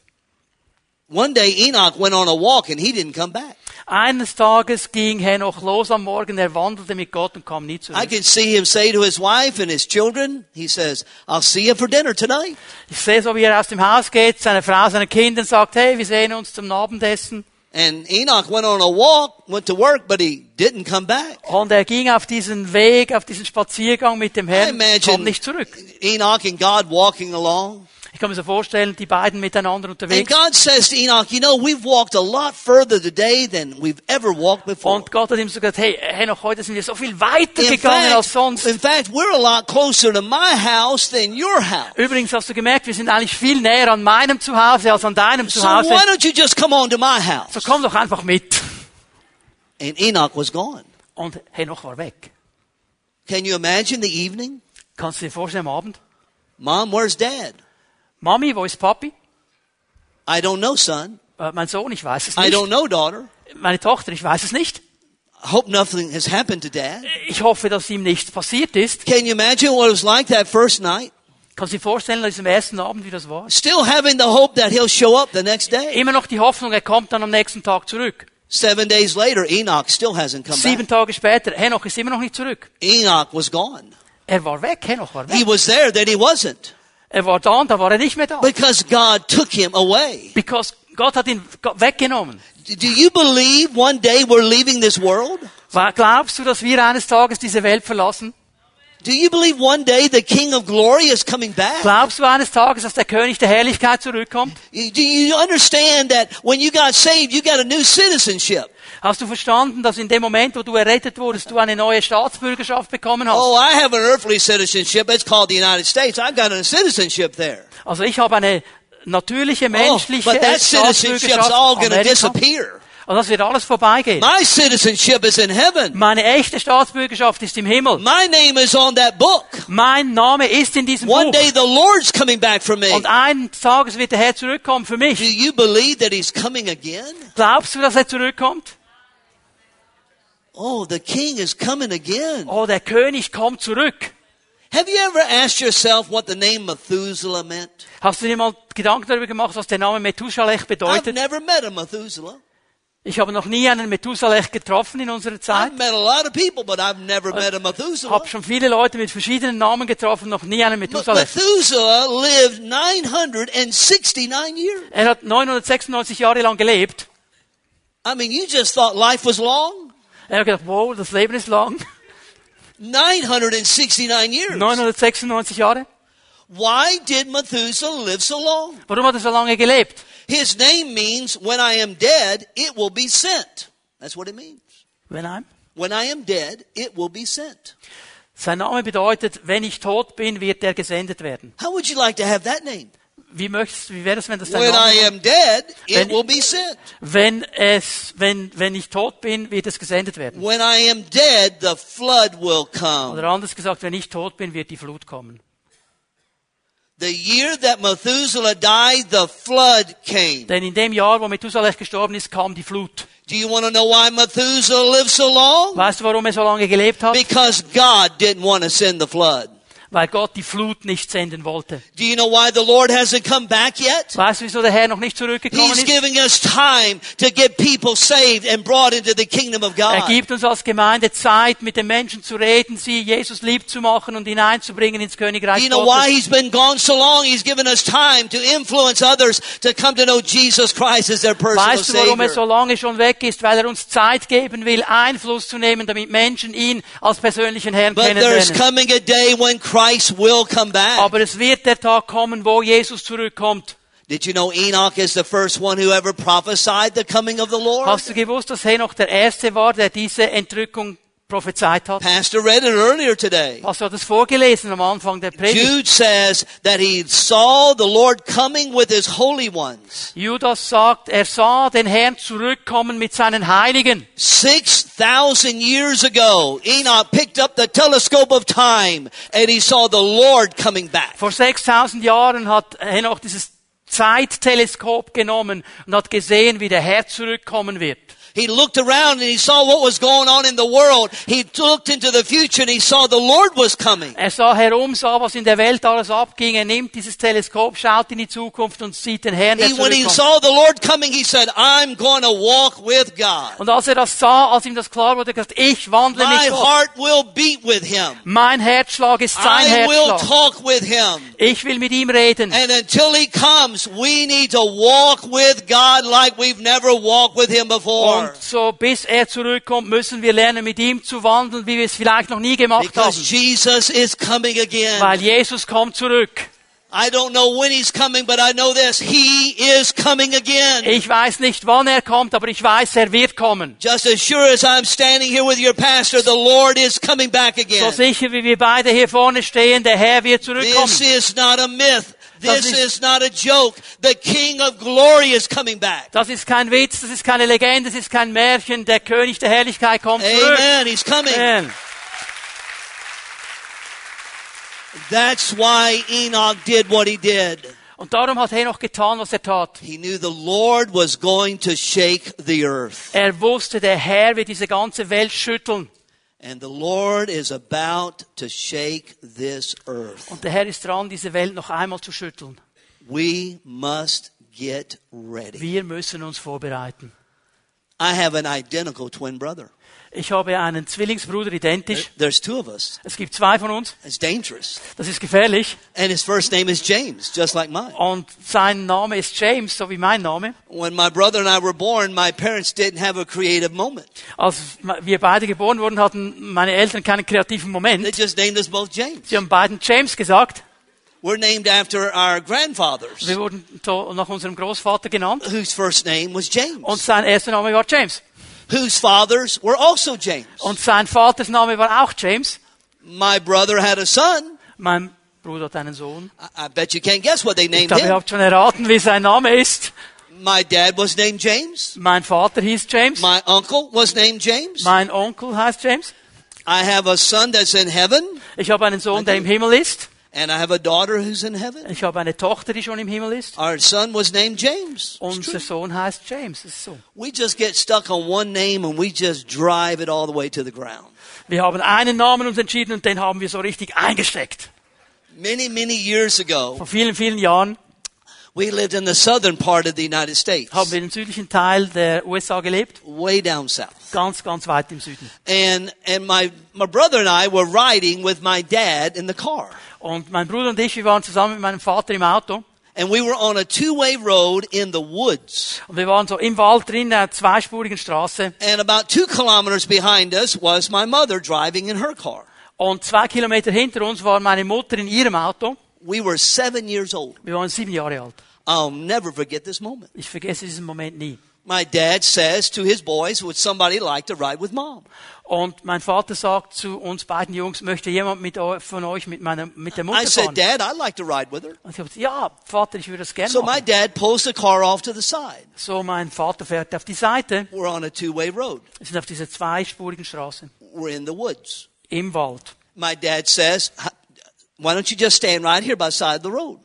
One day Enoch went on a walk and he didn't come back. Eines Tages ging Henoch los am Morgen, er wandelte mit Gott und kam nie I zurück. can see him say to his wife and his children, he says, I'll see you for dinner tonight. Ich sehe so, wie er aus dem Haus geht, seine Frau, seine Kinder sagt, hey, wir sehen uns zum Abendessen. And Enoch went on a walk, went to work, but he didn't come back. Und er ging auf diesen Weg, auf diesen Spaziergang mit dem I Herrn, kam nicht zurück. Enoch and God walking along. Ich kann mir so vorstellen, die beiden miteinander And. God says to Enoch, you know, we've walked a lot further today than we've ever walked before. Und Gott hat ihm so gesagt, hey, Henoch, heute sind wir so viel weiter In gegangen als fact, sonst. in fact, we're a lot closer to my house than your house. Übrigens hast du gemerkt, wir sind eigentlich viel näher an meinem Zuhause als an deinem So Zuhause. why don't you just come on to my house? So komm doch einfach mit. And Enoch was gone. Und Henoch war weg. Can you imagine the evening? Kannst du dir vorstellen am Abend? Mom, where's dad? Mami, wo ist Papi? I don't know, son. Äh, mein Sohn, ich weiß es I don't know, daughter. Meine Tochter, ich weiß es nicht. I hope nothing has happened to dad. Ich hoffe, dass ihm nichts passiert ist. Can you imagine what it was like that first night? Kannst du dir vorstellen, an diesem ersten Abend, wie das war? Still having the hope that he'll show up the next day. Immer noch die Hoffnung, er kommt dann am nächsten Tag zurück. Seven days later, Enoch still hasn't come Sieben back. Tage später, Henoch ist immer noch nicht zurück. Enoch was gone. Er war weg, Henoch war He weg. was there, then he wasn't. Er war da und da war er nicht mehr da. Because God took him away. Because Gott hat ihn weggenommen. Do you believe one day we're leaving this world? Glaubst du, dass wir eines Tages diese Welt verlassen? Do you believe one day the King of Glory is coming back? Glaubst du eines Tages, dass der König der Herrlichkeit zurückkommt? Do you understand that when you got saved, you got a new citizenship? Hast du verstanden, dass in dem Moment, wo du errettet wurdest, du eine neue Staatsbürgerschaft bekommen hast? Oh, I have an earthly citizenship. It's called the United States. I've got a citizenship there. Also ich habe eine natürliche, Oh, menschliche but that citizenship's all going to disappear. Und das wird alles vorbeigehen. My citizenship is in heaven. Meine echte Staatsbürgerschaft ist im Himmel. My name is on that book. Mein Name ist in diesem One Buch. day the Lord's coming back for me. Und eines Tages wird der Herr zurückkommen für Do mich. you believe that He's coming again? Glaubst du, dass er zurückkommt? Oh, the King is coming again. Oh, der König kommt zurück. Have you ever asked yourself what the name Methuselah meant? Hast du dir mal Gedanken darüber gemacht, was der Name Methusalech I've bedeutet? never met a Methuselah. Ich habe noch nie einen Methusalech getroffen in unserer Zeit. I've I've a Methuselah. habe schon viele Leute mit verschiedenen Namen getroffen, noch nie einen But Methusalech. Methuselah lived 969 years. Er hat 996 Jahre lang gelebt. I mean, you just thought life was long? Er hat gedacht, wow, das Leben ist lang. 969 years. 996 Jahre. Why did Methuselah live so long? Warum hat er so lange gelebt? His name means when I am dead, it will be sent. That's what it means. Wenn ein? When I am dead, it will be sent. Sein Name bedeutet, wenn ich tot bin, wird er gesendet werden. How would you like to have that name? Wie möchtest, wie wäre es, wenn das dein When I wäre? am dead, it Wenn- will be sent. Wenn es, wenn, wenn ich tot bin, wird es gesendet werden. When I am dead, the flood will come. Oder anders gesagt, wenn ich tot bin, wird die Flut kommen. The year that Methuselah died, the flood came. Denn in dem Jahr, wo Methusalech gestorben ist, kam die Flut. Do you want to know why Methuselah lived so long? Weißt du, warum er so lange gelebt hat? Because God didn't want to send the flood. Weil Gott die Flut nicht senden wollte. Do you know why the Lord hasn't come back yet? Weißt du, wieso der Herr noch nicht zurückgekommen He's ist? giving us time to get people saved and brought into the kingdom of Er God. gibt uns als Gemeinde Zeit, mit den Menschen zu reden, sie Jesus lieb zu machen und hineinzubringen ins Königreich You know why Gottes. he's been gone so long? He's given us time to influence others to come to know Jesus Christ as their personal Weißt du, warum er so Savior. lange schon weg ist? Weil er uns Zeit geben will, Einfluss zu nehmen, damit Menschen ihn als persönlichen Herrn But there's kennenlernen. coming a day when Christ will come back. Aber es wird der Tag kommen, wo Jesus zurückkommt. Did you know Enoch is the first one who ever prophesied the coming of the Lord? Hast du gewusst, dass Henoch der Erste war, der diese Entrückung prophezeit hat? Pastor read it earlier today. Hast du das vorgelesen am Anfang der Predigt? Jude says that he saw the Lord coming with his holy ones. Judas sagt, er sah den Herrn zurückkommen mit seinen Heiligen. 6,000 years ago, Enoch picked up the telescope of time and he saw the Lord coming back. Vor 6000 Jahren hat Henoch dieses Zeitteleskop genommen und hat gesehen, wie der Herr zurückkommen wird. He looked around and he saw what was going on in the world. He looked into the future and he saw the Lord was coming. Er sah herum, sah, was in der Welt alles abging. Er nimmt dieses Teleskop, schaut in die Zukunft und sieht den Herrn, der He, when he saw the Lord coming, he said, I'm going to walk with God. Und als er das sah, als ihm das klar wurde, gesagt, ich wandle My mit Gott. heart will beat with him. Mein Herzschlag ist sein I will talk with him. Ich will mit ihm reden. And until he comes, we need to walk with God like we've never walked with him before. Und so bis er zurückkommt, müssen wir lernen, mit ihm zu wandeln, wie wir es vielleicht noch nie gemacht Because haben. Jesus is coming again. Weil Jesus kommt zurück. I don't know when he's coming, but I know this. He is coming again. Ich weiß nicht, wann er kommt, aber ich weiß, er wird kommen. Just as sure as I'm standing here with your pastor, the Lord is coming back So sicher wie wir beide hier vorne stehen, der Herr wird zurückkommen. This is not a myth. This ist- is not a joke. The King of Glory is coming back. Das ist kein Witz, das ist keine Legende, das ist kein Märchen. Der König der Herrlichkeit kommt zurück. Amen. He's coming. Amen. That's why Enoch did what he did. Und darum hat Henoch getan, was er tat. He knew the Lord was going to shake the earth. Er wusste, der Herr wird diese ganze Welt schütteln. And the Lord is about to shake this earth. Und der Herr ist dran, diese Welt noch einmal zu schütteln. We must get ready. Wir müssen uns vorbereiten. I have an identical twin brother. Ich habe einen Zwillingsbruder identisch. There's two of us. Es gibt zwei von uns. It's dangerous. Das ist gefährlich. And his first name is James, just like mine. Und sein Name ist James, so wie mein Name. When my brother and I were born, my parents didn't have a creative moment. Als wir beide geboren wurden, hatten meine Eltern keinen kreativen They Moment. just named us both James. Sie haben beiden James gesagt. We're named after our grandfathers, Wir wurden nach unserem Großvater genannt. whose first name was Und James, sein erster Name war James. Whose fathers were also James. Und sein Vaters Name war auch James. My brother had a son. Mein Bruder hat einen Sohn. I, I bet you can't guess what they Ich named glaube, ihr habt schon erraten, wie sein Name ist. My dad was named James. Mein Vater hieß James. My uncle was named James. Mein Onkel heißt James. I have a son that's in heaven, Ich habe einen Sohn, der im Himmel ist. And I have a daughter who's in heaven. Ich habe eine Tochter, die schon im Himmel ist. Our son was named James. Unser. Sohn heißt James. Das ist so. We just get stuck on one name and we just drive it all the way to the ground. Wir haben einen Namen uns entschieden und den haben wir so richtig eingesteckt. Many, many years ago, Vor vielen, vielen Jahren we lived in the southern part of the United States, haben wir im südlichen Teil der USA gelebt. way down south. Ganz, ganz weit im Süden. And, and my, my brother and I were riding with my dad in the car. Und mein Bruder und ich, wir waren zusammen mit meinem Vater im Auto. And we were on a two-way road in the woods. Und wir waren so im Wald drin, in einer zweispurigen Straße. And about two kilometers behind us was my mother driving in her car. Und zwei Kilometer hinter uns war meine Mutter in ihrem Auto. We were seven years old. Wir waren sieben Jahre alt. I'll never forget this moment. Ich vergesse diesen Moment nie. My dad says to his boys, would somebody like to ride with mom? Und mein Vater sagt zu uns beiden Jungs, möchte jemand mit eu- von euch mit meiner, mit der I said, fahren? Dad, I'd like to ride with her. Und ich habe gesagt, ja, Vater, ich würde das gerne So my machen. dad pulls the car off to the side. So, mein Vater fährt auf die Seite. We're on a two-way road. Wir sind auf dieser zweispurigen Straße. We're in the woods. Im Wald. My dad says, "H- why don't you just stand right here by the side of the road?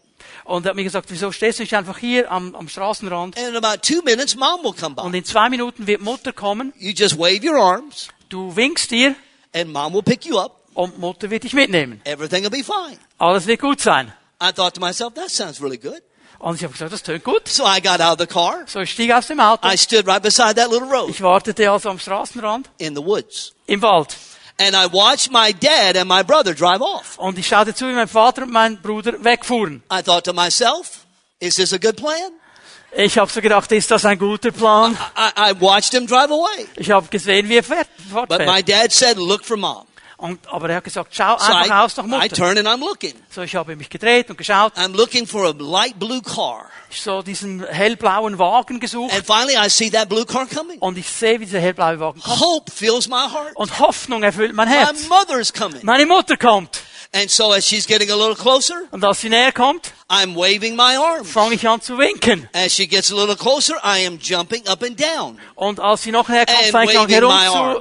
Und er hat mir gesagt, wieso stehst du nicht einfach hier am, am Straßenrand? And in about two minutes, mom will come Und in zwei Minuten wird Mutter kommen. You just wave your arms Du winkst dir and mom will pick you up. und Mutter wird dich mitnehmen. Everything will be fine. Alles wird gut sein. I thought to myself, that sounds really good. Und ich habe gesagt, das tönt gut. So I got out of the car. So, ich stieg aus dem Auto. I stood right beside that little road Ich wartete also am Straßenrand in the woods. im Wald. And I watched my dad and my brother drive off. Und ich schaute zu, wie mein Vater und mein Bruder wegfuhren. I thought to myself, is this a good plan? Ich habe so gedacht, ist das ein guter Plan? I, I watched him drive away. Ich habe gesehen, wie er fährt, But my fortfährt. dad said, look for mom. Und, aber er hat gesagt, schau So einfach aus nach I, I Mutter. turn and I'm looking. So, ich habe mich gedreht und geschaut. I'm looking for a light blue car. Ich so diesen hellblauen Wagen gesucht. And finally I see that blue car coming. Und ich sehe, wie dieser hellblaue Wagen kommt. Hope fills my heart. Und Hoffnung erfüllt mein My Herz. mother's coming. Meine Mutter kommt. And so as she's getting a little closer, Und als sie näher kommt, I'm waving my arms. fange ich an zu winken. As she gets a little closer, I am jumping up and down. Und als sie noch näher kommt, fange ich an herum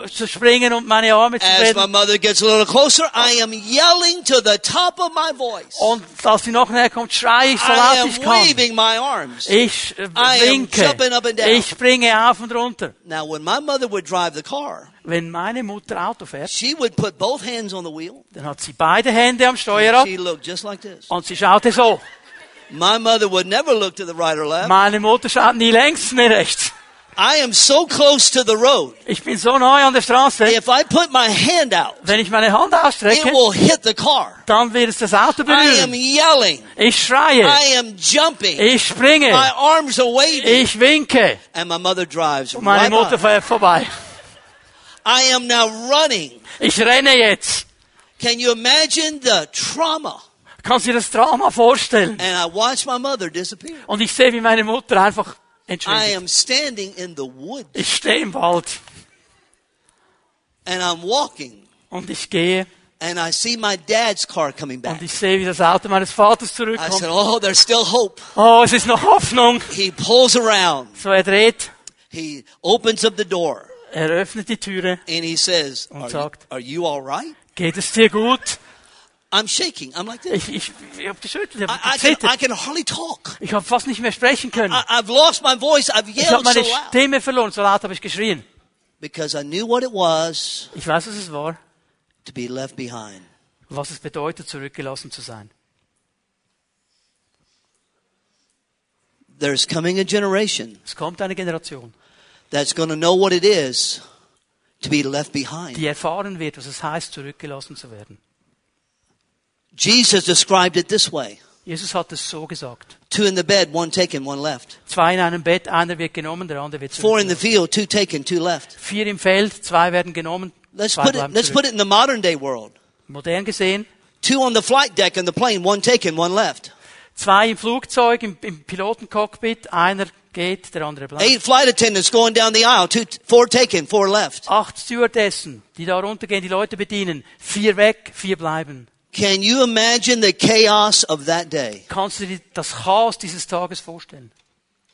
zu, zu springen und meine Arme zu As my mother gets a little closer, I am yelling to the top of my voice. Und als sie noch näher kommt, schreie ich so laut ich kann. waving my arms. Ich äh, I am jumping up and down. Ich springe auf und runter. Now, when my mother would drive the car, Wenn meine Mutter Auto fährt, she would put both hands on the wheel. dann hat sie beide Hände am Steuerrad She looked just like this. und sie schaute so. My mother would never look to the right or left. Meine Mutter schaut nie längs, nie rechts. I am so close to the road. Ich bin so neu an der Straße. If I put my hand out, Wenn ich meine Hand it ausstrecke, will hit the car. dann wird es das Auto I am berühren. yelling. Ich schreie. I am jumping. Ich springe. My arms are waving. Ich winke. And my mother drives Und meine right Mutter fährt vorbei. I am now running. Ich renne jetzt. Can you imagine the trauma Kannst du dir das Drama vorstellen? And I watched my mother disappear. Und ich sehe, wie meine Mutter einfach I entschwindet. am standing in the woods Ich stehe im Wald and I'm walking und ich gehe and I see my dad's car coming back. und ich sehe, wie das Auto meines Vaters I zurückkommt. said, Oh, there's still hope. Oh, es ist noch Hoffnung. He pulls around. So er dreht, He opens up the door er öffnet die Türe. and he says, Und Are you, sagt- are you all right? Geht es dir gut? I'm shaking. I'm like this. Ich, ich, ich habe geschüttelt, ich I, habe I, can, I can hardly talk. Ich habe fast nicht mehr sprechen können. I, I've lost my voice. I've Ich habe yelled so meine loud Stimme verloren, so laut habe ich geschrien. because I knew what it was Ich weiß, was es war, to be left behind. was es bedeutet, zurückgelassen zu sein. There's coming a generation Es kommt eine Generation, that's going to know what it is to be left behind. die erfahren wird, was es heißt, zurückgelassen zu werden. Jesus described it this way. Jesus hat es so gesagt. Two in the bed, one taken, one left. Zwei in einem Bett, einer wird genommen, der andere wird Four in the field, two taken, two left. Vier im Feld, zwei werden genommen, Let's zwei put it, let's zurück. put it in the modern day world. Modern gesehen, Two on the flight deck in the plane, one taken, one left. Zwei im Flugzeug, im, im Pilotencockpit, einer geht, der andere bleibt. Eight flight attendants going down the aisle, two, four taken, four left. Acht Stewardessen, die da runtergehen, die Leute bedienen. Vier weg, vier bleiben. Can you imagine the chaos of that day? Kannst du dir das Chaos dieses Tages vorstellen?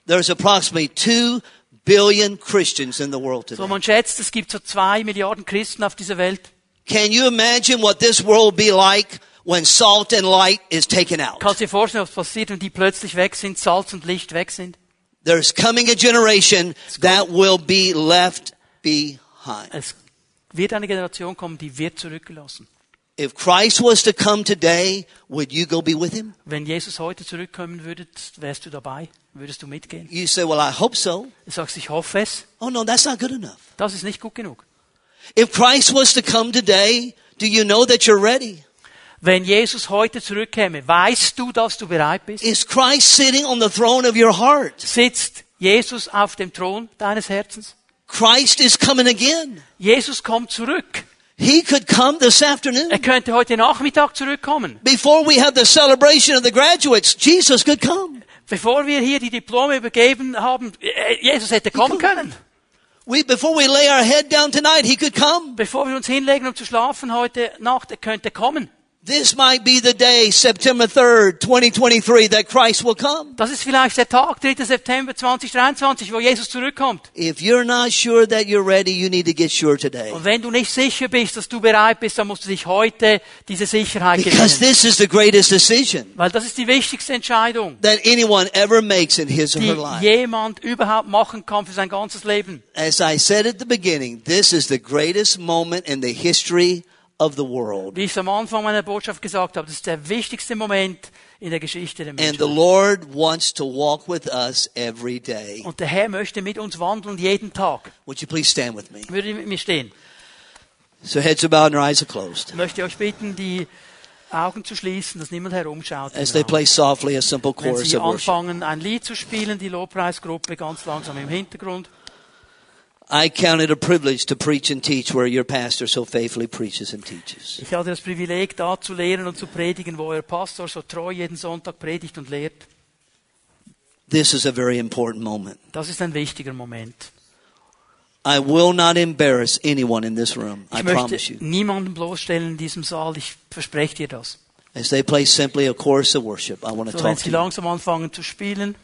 There's approximately two billion Christians in the world So, today. man schätzt, es gibt so zwei Milliarden Christen auf dieser Welt. Can you imagine what this world will be like when salt and light is taken out? Kannst du dir vorstellen, was passiert, wenn die plötzlich weg sind, Salz und Licht weg sind? There's coming a generation that will be left behind. Es wird eine Generation kommen, die wird zurückgelassen. If Christ was to come today, would you go be with him? Wenn Jesus heute zurückkommen würde, wärst du dabei? Würdest du mitgehen? You say, well, I hope so. Du sagst, ich hoffe es. Oh no, that's not good enough. Das ist nicht gut genug. If Christ was to come today, do you know that you're ready? Wenn Jesus heute zurückkäme, weißt du, dass du bereit bist? Is Christ sitting on the throne of your heart? Sitzt Jesus auf dem Thron deines Herzens? Christ is coming again. Jesus kommt zurück. He could come this afternoon. Er könnte heute Nachmittag zurückkommen. Before we have the celebration of the graduates, Jesus could come. Bevor wir hier die Diplome übergeben haben, äh, Jesus hätte kommen können. We, before we lay our head down tonight, He could come. Bevor wir uns hinlegen, um zu schlafen heute Nacht, er könnte kommen. This might be the day, September 3rd, 2023, that Christ will come. Das ist vielleicht der Tag, 3. September 2023, wo Jesus zurückkommt. If you're not sure that you're ready, you need to get sure today. Und wenn du nicht sicher bist, dass du bereit bist, dann musst du dich heute diese Sicherheit Because this is the greatest decision Weil das ist die wichtigste Entscheidung, that anyone ever makes in his or her life. jemand überhaupt machen kann für sein ganzes Leben. As I said at the beginning, this is the greatest moment in the history of the world. Wie ich es am Anfang meiner Botschaft gesagt habe, das ist der wichtigste Moment in der Geschichte der And the Menschheit. Lord wants to walk with us every day. Und der Herr möchte mit uns wandeln jeden Tag. Would you please stand with me? Würde mit mir stehen. So heads are bowed and eyes are closed. Ich möchte euch bitten, die Augen zu schließen, dass niemand herumschaut. As they play softly a simple Wenn chorus Sie of worship. anfangen, ein Lied zu spielen, die Lobpreisgruppe ganz langsam im Hintergrund. I count it a privilege to preach and teach where your pastor so faithfully preaches and teaches. Ich hatte das Privileg, da zu lehren und zu predigen, wo euer Pastor so treu jeden Sonntag predigt und lehrt. This is a very important moment. Das ist ein wichtiger Moment. I will not embarrass anyone in this room. I Ich promise möchte you. niemanden bloßstellen in diesem Saal. Ich verspreche dir das. As they play simply a chorus of worship, I want to So, wenn talk sie to you. langsam anfangen zu spielen,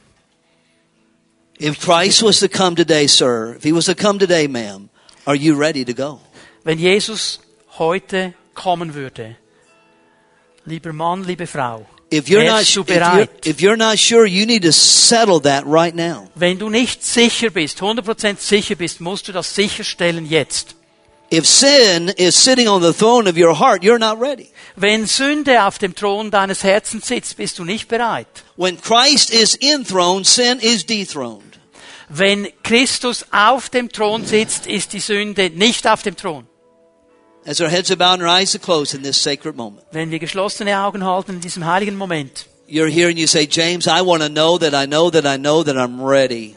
If Christ was to come today, sir, if he was to come today, ma'am, are you ready to go? wenn Jesus heute kommen würde, lieber Mann, liebe Frau, If you're not, du if you're, if you're not sure, you need to settle that right now. Wenn du nicht sicher bist, 100% sicher bist, musst du das sicherstellen jetzt. If sin is sitting on the throne of your heart, you're not ready. Wenn Sünde auf dem Thron deines Herzens sitzt, bist du nicht bereit. When Christ is enthroned, sin is dethroned. Wenn Christus auf dem Thron sitzt, ist die Sünde nicht auf dem Thron. As our heads are bowed and our eyes are closed in this sacred moment, Wenn wir geschlossene Augen halten in diesem heiligen Moment you're here and you say, James, I want to know that I know that I know that I'm ready.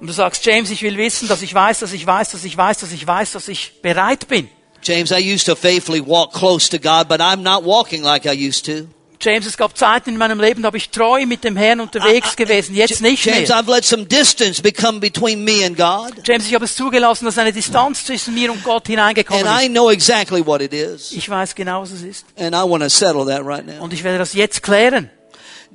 und du sagst, James, ich will wissen, dass ich weiß, dass ich weiß, dass ich weiß, dass ich weiß, dass ich bereit bin. James, I used to faithfully walk close to God, but I'm not walking like I used to. James, es gab Zeiten in meinem Leben, da habe ich treu mit dem Herrn unterwegs gewesen, jetzt nicht James, mehr. I've let some distance become between me and God. James, ich habe es zugelassen, dass eine Distanz zwischen mir und Gott hineingekommen And I ist. know exactly what it is. Ich weiß genau, was es ist. And I want to settle that right now. Und ich werde das jetzt klären.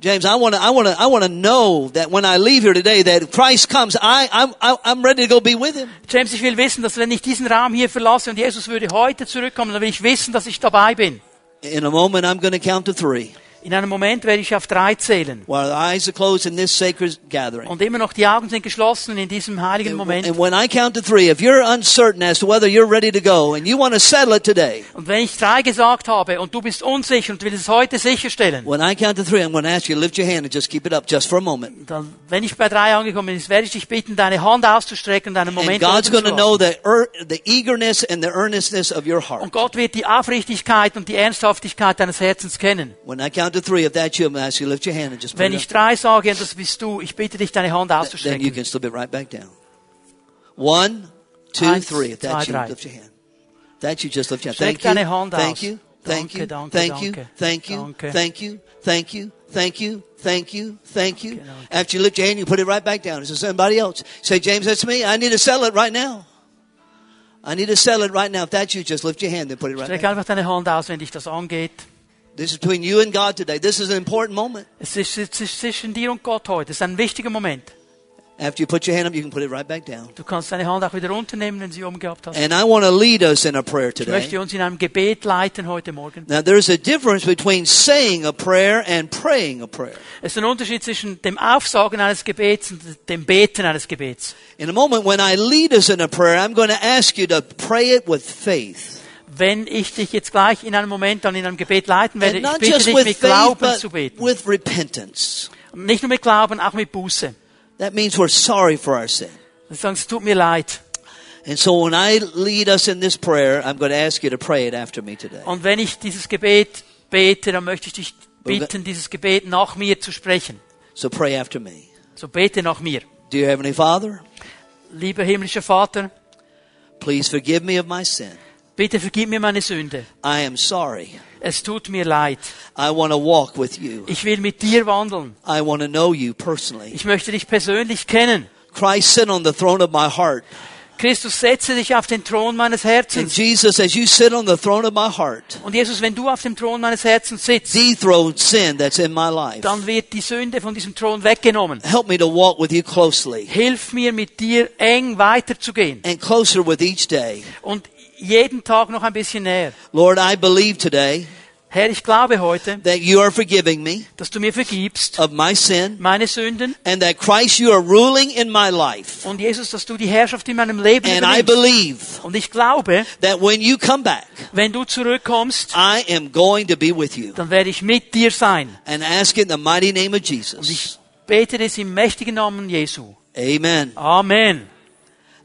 James, I want to, I want to, I want to know that when I leave here today, that Christ comes, I, I'm, I- I'm ready to go be with Him. James, ich will wissen, dass wenn ich diesen Raum hier verlasse und Jesus würde heute zurückkommen, dann will ich wissen, dass ich dabei bin. In a moment, I'm going to count to three. In einem Moment werde ich auf drei zählen. Und immer noch die Augen sind geschlossen in diesem heiligen Moment. Und wenn ich drei gesagt habe und du bist unsicher und willst es heute sicherstellen, when I count to three, I'm going to ask you to lift your hand and just keep it up just for a moment. dann, wenn ich bei drei angekommen bin, werde ich dich bitten, deine Hand auszustrecken und einen Moment God's know the, the eagerness and the earnestness of your heart. Und Gott wird die Aufrichtigkeit und die Ernsthaftigkeit deines Herzens kennen. When I count to three, if that's you, I'm going to ask you lift your hand and just put Wenn it ich drei sage und das bist du, ich bitte dich, deine Hand Then you can slip it right back down. One, two, Eins, three. If that's zwei, you, lift your hand. That you, just lift your hand. Thank you. Thank you. Thank you. Thank you. Thank you. Thank you. Thank you. Thank you. Thank you. Thank you. After you lift your hand, you put it right back down. Is there somebody else? Say, James, that's me. I need to sell it right now. I need to sell it right now. If that's you, just lift your hand and put it right Streck back. einfach deine Hand aus, wenn dich das angeht. This is between you and God today. This is an important moment. Es ist, es ist zwischen dir und Gott heute. Es ist ein wichtiger Moment. After you put your hand up, you can put it right back down. Du kannst deine Hand auch wieder runternehmen, wenn sie oben gehabt hast. And I want to lead us in a prayer Ich today. möchte uns in einem Gebet leiten heute Morgen. Now, there's a difference between saying a prayer and praying a prayer. Es ist ein Unterschied zwischen dem Aufsagen eines Gebets und dem Beten eines Gebets. In a moment when I lead us in a prayer, I'm going to ask you to pray it with faith. Wenn ich dich jetzt gleich in einem Moment dann in einem Gebet leiten werde, ich bitte dich mit faith, Glauben but zu beten. nicht nur mit Glauben, auch mit Buße. That means we're sorry for our sin. Wir sagen, es tut mir leid. And so when I lead us in this prayer, I'm going to ask you to pray it after me today. Und wenn ich dieses Gebet bete, dann möchte ich dich bitten, dieses Gebet nach mir zu sprechen. So pray after me. So bete nach mir. Dear Heavenly Father, Lieber himmlischer Vater, please forgive me of my sin. Bitte vergib mir meine Sünde. I am sorry. Es tut mir leid. I want to walk with you. Ich will mit dir wandeln. I want to know you personally. Ich möchte dich persönlich kennen. Christ sit on the throne of my heart. Christus, setze dich auf den Thron meines And Herzens. Jesus, as you sit on the throne of my heart, Und Jesus, wenn du auf dem Thron meines Herzens sitzt, dethrone sin that's in my life. dann wird die Sünde von diesem Thron weggenommen. Help me to walk with you closely Hilf mir, mit dir eng weiterzugehen. and closer with each day. Und jeden Tag noch ein bisschen näher. Lord, I believe today Herr, ich glaube heute, that you are forgiving me dass du mir vergibst of my sin meine Sünden. and that Christ, you are ruling in my life. Und Jesus, dass du die Herrschaft in meinem Leben And I übernimmst. believe Und ich glaube, that when you come back, wenn du zurückkommst, I am going to be with you. dann werde ich mit dir sein. And ask in the mighty name of Und Jesus. ich bete das im mächtigen Namen Jesu. Amen. Amen.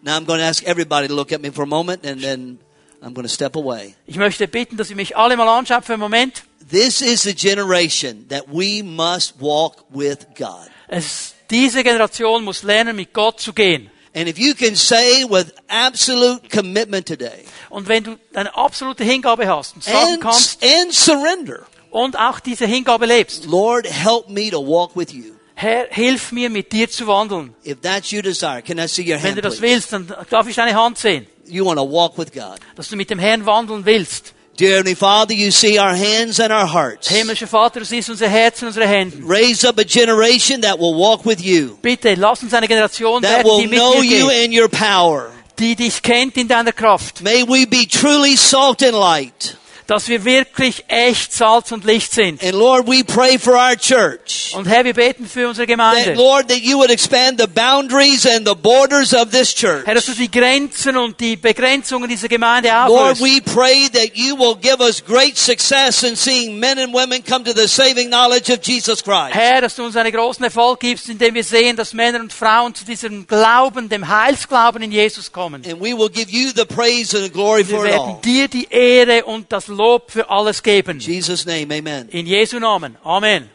Now I'm going to ask everybody to look at me for a moment and then I'm going to step away. Ich möchte bitten, dass ihr mich alle mal anschaut für einen Moment. This is the generation that we must walk with God. Es, diese Generation muss lernen, mit Gott zu gehen. And if you can say with absolute commitment today Und wenn du eine absolute Hingabe hast und sagen and, kannst and surrender, und auch diese Hingabe lebst, Lord, help me to walk with you. Herr, hilf mir, mit dir zu wandeln. If that's your desire, can I see your Wenn hand, du das please? willst, dann darf ich deine Hand sehen, You want to walk with God. dass du mit dem Herrn wandeln willst. Dear Heavenly Father, you see our hands and our hearts. Himmlischer Vater, du siehst unsere Herzen, unsere Hände. Raise up a generation that will walk with you, Bitte, lass uns eine Generation that werden, will die mit know dir you geht, in your power. die dich kennt in deiner Kraft. May we be truly salt and light. Dass wir wirklich echt Salz und Licht sind. And Lord, we pray for our church. Und Herr, wir beten für unsere That, Gemeinde. Lord, that you would expand the boundaries and the borders of this church. Herr, dass du die Grenzen und die Begrenzungen dieser Gemeinde Lord, auflöst. we pray that you will give us great success in seeing men and women come to the saving knowledge of Jesus Christ. Herr, dass du uns einen großen Erfolg gibst, indem wir sehen, dass Männer und Frauen zu diesem Glauben, dem Heilsglauben in Jesus kommen. And we will give you the praise and the glory Wir for it werden all. dir die Ehre und das Lob für alles geben. In Jesus' name, amen. In Jesu Namen. Amen.